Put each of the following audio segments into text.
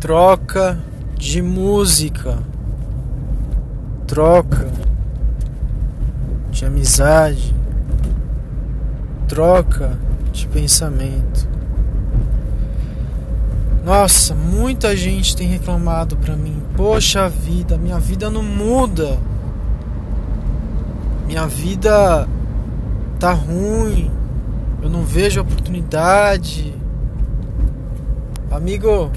troca de música, troca de amizade, troca de pensamento. Nossa, muita gente tem reclamado pra mim. Poxa vida, minha vida não muda. Minha vida tá ruim. Eu não vejo oportunidade. Amigo,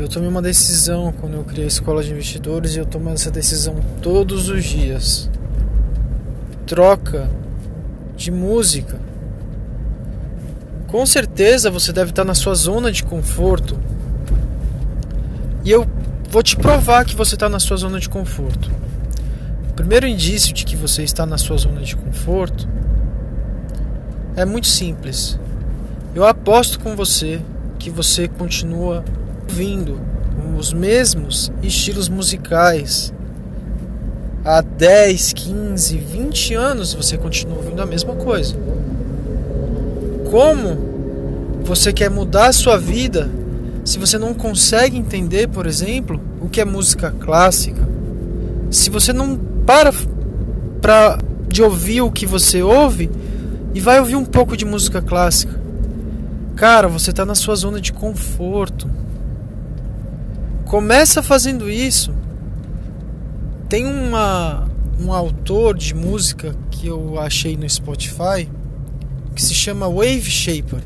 eu tomei uma decisão quando eu criei a escola de investidores e eu tomo essa decisão todos os dias. Troca de música. Com certeza você deve estar na sua zona de conforto. E eu vou te provar que você está na sua zona de conforto. O primeiro indício de que você está na sua zona de conforto é muito simples. Eu aposto com você que você continua ouvindo os mesmos estilos musicais. Há 10, 15, 20 anos você continua ouvindo a mesma coisa. Como você quer mudar a sua vida se você não consegue entender, por exemplo, o que é música clássica? Se você não para pra, de ouvir o que você ouve e vai ouvir um pouco de música clássica. Cara, você está na sua zona de conforto. Começa fazendo isso. Tem uma, um autor de música que eu achei no Spotify que se chama Wave Shaper.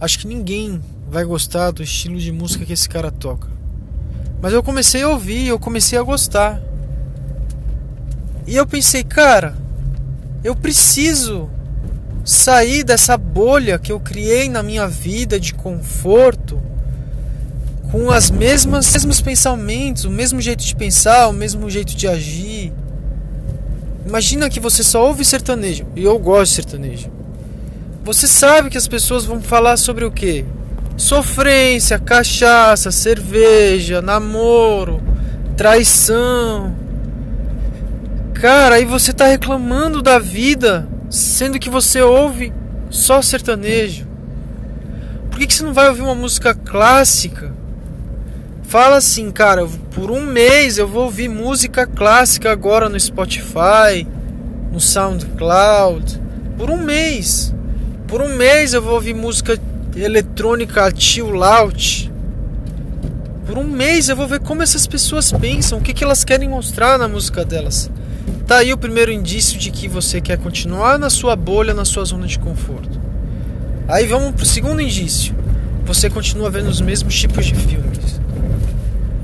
Acho que ninguém vai gostar do estilo de música que esse cara toca. Mas eu comecei a ouvir, eu comecei a gostar. E eu pensei, cara, eu preciso sair dessa bolha que eu criei na minha vida de conforto com as mesmas mesmos pensamentos, o mesmo jeito de pensar, o mesmo jeito de agir. Imagina que você só ouve sertanejo, e eu gosto de sertanejo. Você sabe que as pessoas vão falar sobre o quê? Sofrência, cachaça, cerveja, namoro, traição. Cara, aí você tá reclamando da vida, sendo que você ouve só sertanejo. Por que, que você não vai ouvir uma música clássica? Fala assim, cara, por um mês eu vou ouvir música clássica agora no Spotify, no SoundCloud. Por um mês. Por um mês eu vou ouvir música eletrônica chill out. Por um mês eu vou ver como essas pessoas pensam, o que, que elas querem mostrar na música delas. Tá aí o primeiro indício de que você quer continuar na sua bolha, na sua zona de conforto. Aí vamos pro segundo indício. Você continua vendo os mesmos tipos de filmes.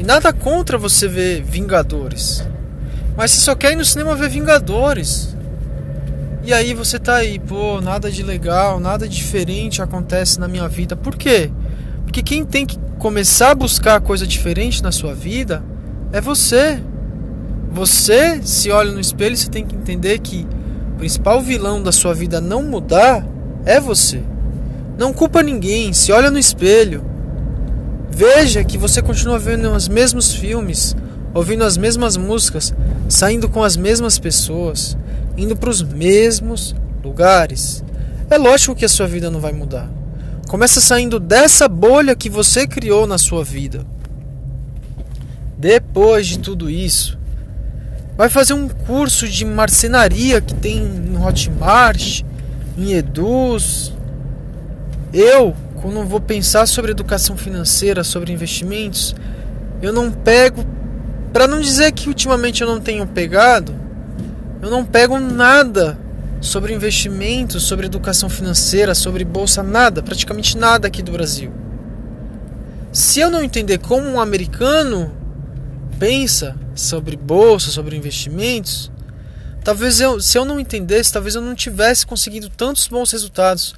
E nada contra você ver Vingadores. Mas você só quer ir no cinema ver Vingadores. E aí você tá aí, pô, nada de legal, nada diferente acontece na minha vida. Por quê? Porque quem tem que começar a buscar coisa diferente na sua vida é você. Você se olha no espelho, você tem que entender que o principal vilão da sua vida não mudar é você. Não culpa ninguém, se olha no espelho Veja que você continua vendo os mesmos filmes, ouvindo as mesmas músicas, saindo com as mesmas pessoas, indo para os mesmos lugares. É lógico que a sua vida não vai mudar. Começa saindo dessa bolha que você criou na sua vida. Depois de tudo isso, vai fazer um curso de marcenaria que tem no Hotmart, em Eduz. Eu quando eu vou pensar sobre educação financeira, sobre investimentos, eu não pego, para não dizer que ultimamente eu não tenho pegado, eu não pego nada sobre investimentos, sobre educação financeira, sobre bolsa, nada, praticamente nada aqui do Brasil. Se eu não entender como um americano pensa sobre bolsa, sobre investimentos, talvez eu, se eu não entendesse, talvez eu não tivesse conseguido tantos bons resultados.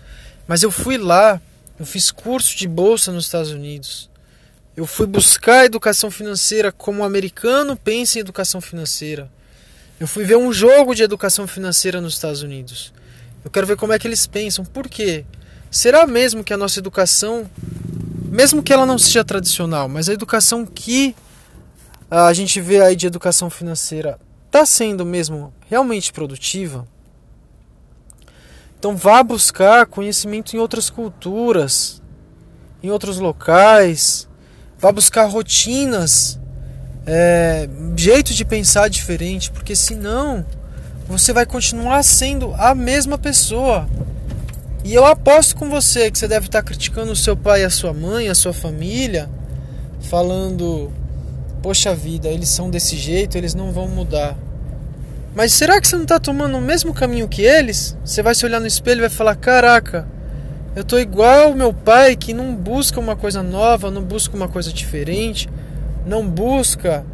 Mas eu fui lá, eu fiz curso de bolsa nos Estados Unidos. Eu fui buscar educação financeira como o americano pensa em educação financeira. Eu fui ver um jogo de educação financeira nos Estados Unidos. Eu quero ver como é que eles pensam. Por quê? Será mesmo que a nossa educação, mesmo que ela não seja tradicional, mas a educação que a gente vê aí de educação financeira está sendo mesmo realmente produtiva? Então vá buscar conhecimento em outras culturas. em outros locais, vá buscar rotinas, é, jeito de pensar diferente, porque senão você vai continuar sendo a mesma pessoa. E eu aposto com você que você deve estar criticando o seu pai, a sua mãe, a sua família, falando: Poxa vida, eles são desse jeito, eles não vão mudar. Mas será que você não está tomando o mesmo caminho que eles? Você vai se olhar no espelho e vai falar: Caraca, eu tô igual meu pai que não busca uma coisa nova, não busca uma coisa diferente, não busca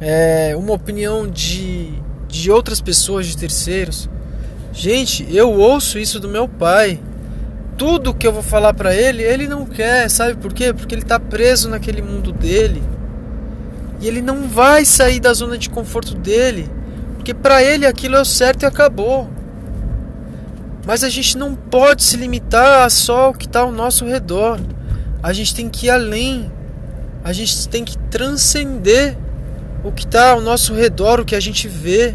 é, uma opinião de, de outras pessoas, de terceiros. Gente, eu ouço isso do meu pai. Tudo que eu vou falar para ele, ele não quer, sabe por quê? Porque ele tá preso naquele mundo dele. E ele não vai sair da zona de conforto dele, porque para ele aquilo é o certo e acabou. Mas a gente não pode se limitar só o que está ao nosso redor. A gente tem que ir além. A gente tem que transcender o que está ao nosso redor, o que a gente vê.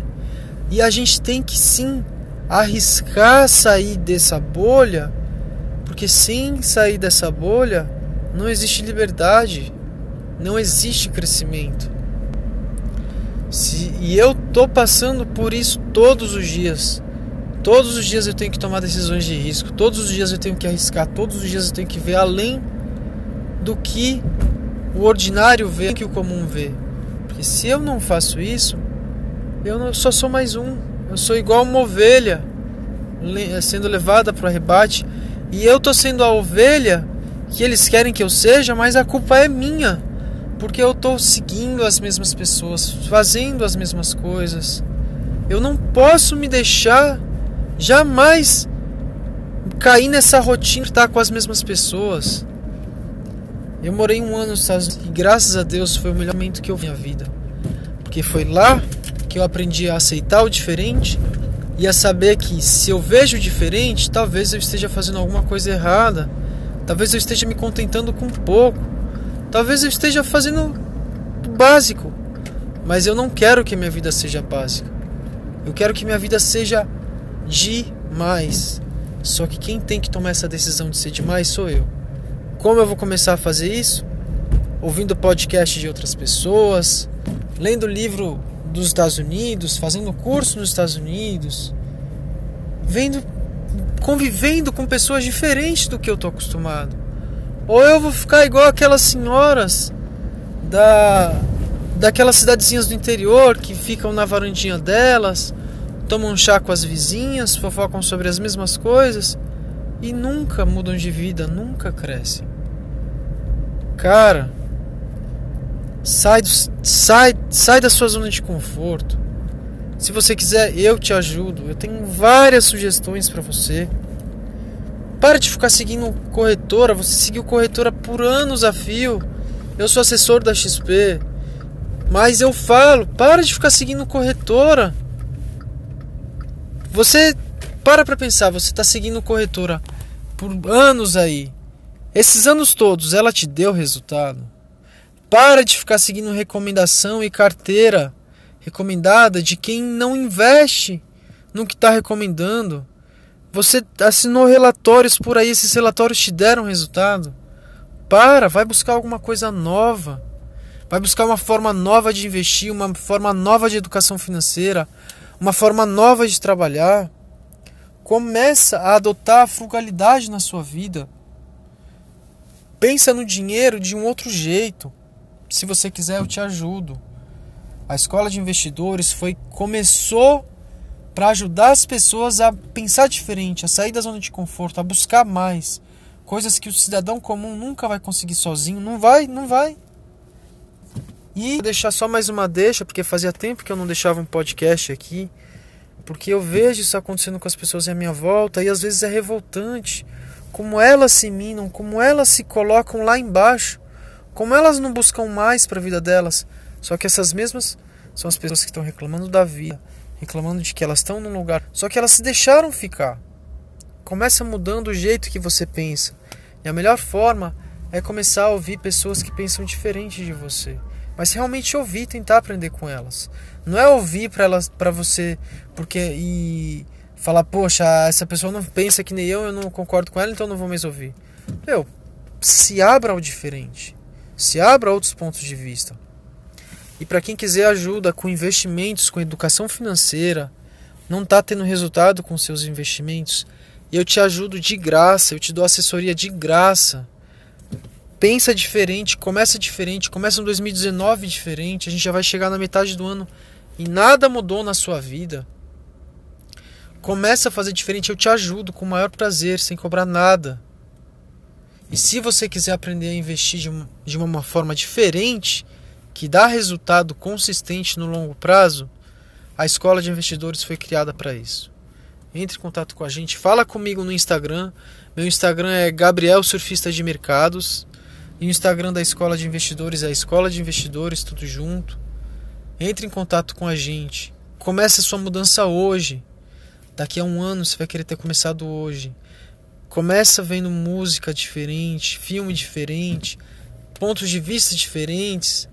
E a gente tem que sim arriscar sair dessa bolha, porque sem sair dessa bolha não existe liberdade, não existe crescimento. Se, e eu tô passando por isso todos os dias. Todos os dias eu tenho que tomar decisões de risco, todos os dias eu tenho que arriscar, todos os dias eu tenho que ver além do que o ordinário vê, que o comum vê. Porque se eu não faço isso, eu não, só sou mais um. Eu sou igual uma ovelha sendo levada para o rebate. E eu tô sendo a ovelha que eles querem que eu seja, mas a culpa é minha. Porque eu tô seguindo as mesmas pessoas, fazendo as mesmas coisas. Eu não posso me deixar jamais cair nessa rotina de estar com as mesmas pessoas. Eu morei um ano nos Estados Unidos e graças a Deus foi o melhor momento que eu vi na vida. Porque foi lá que eu aprendi a aceitar o diferente e a saber que se eu vejo o diferente, talvez eu esteja fazendo alguma coisa errada, talvez eu esteja me contentando com pouco, talvez eu esteja fazendo o básico, mas eu não quero que minha vida seja básica. Eu quero que minha vida seja demais. Só que quem tem que tomar essa decisão de ser demais sou eu. Como eu vou começar a fazer isso? Ouvindo podcast de outras pessoas, lendo livro dos Estados Unidos, fazendo curso nos Estados Unidos, vendo, convivendo com pessoas diferentes do que eu tô acostumado. Ou eu vou ficar igual aquelas senhoras da daquelas cidadezinhas do interior que ficam na varandinha delas, tomam um chá com as vizinhas, fofocam sobre as mesmas coisas e nunca mudam de vida, nunca crescem. Cara, Sai, do, sai, sai da sua zona de conforto. Se você quiser, eu te ajudo. Eu tenho várias sugestões para você. Para de ficar seguindo corretora. Você seguiu corretora por anos a fio. Eu sou assessor da XP. Mas eu falo, para de ficar seguindo corretora. Você para para pensar, você está seguindo corretora por anos aí. Esses anos todos, ela te deu resultado? Para de ficar seguindo recomendação e carteira recomendada de quem não investe no que está recomendando. Você assinou relatórios por aí, esses relatórios te deram resultado. Para, vai buscar alguma coisa nova. Vai buscar uma forma nova de investir, uma forma nova de educação financeira, uma forma nova de trabalhar. Começa a adotar a frugalidade na sua vida. Pensa no dinheiro de um outro jeito se você quiser, eu te ajudo. A escola de investidores foi começou para ajudar as pessoas a pensar diferente, a sair da zona de conforto, a buscar mais coisas que o cidadão comum nunca vai conseguir sozinho, não vai, não vai. E vou deixar só mais uma deixa, porque fazia tempo que eu não deixava um podcast aqui, porque eu vejo isso acontecendo com as pessoas à minha volta e às vezes é revoltante como elas se minam, como elas se colocam lá embaixo como elas não buscam mais para a vida delas? Só que essas mesmas são as pessoas que estão reclamando da vida, reclamando de que elas estão num lugar, só que elas se deixaram ficar. Começa mudando o jeito que você pensa. E a melhor forma é começar a ouvir pessoas que pensam diferente de você. Mas realmente ouvir, tentar aprender com elas. Não é ouvir para elas, para você, porque e falar, poxa, essa pessoa não pensa que nem eu, eu não concordo com ela, então não vou mais ouvir. Meu, se abra ao diferente. Se abra a outros pontos de vista. E para quem quiser ajuda com investimentos, com educação financeira, não está tendo resultado com seus investimentos, eu te ajudo de graça, eu te dou assessoria de graça. Pensa diferente, começa diferente, começa um 2019 diferente, a gente já vai chegar na metade do ano e nada mudou na sua vida. Começa a fazer diferente, eu te ajudo com o maior prazer, sem cobrar nada. E se você quiser aprender a investir de uma, de uma forma diferente, que dá resultado consistente no longo prazo, a escola de investidores foi criada para isso. Entre em contato com a gente, fala comigo no Instagram. Meu Instagram é Gabriel Surfista de Mercados. E o Instagram da Escola de Investidores é a Escola de Investidores, tudo junto. Entre em contato com a gente. Comece a sua mudança hoje. Daqui a um ano você vai querer ter começado hoje. Começa vendo música diferente, filme diferente, pontos de vista diferentes.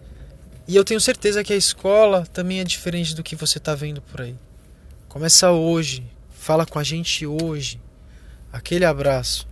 E eu tenho certeza que a escola também é diferente do que você está vendo por aí. Começa hoje. Fala com a gente hoje. Aquele abraço.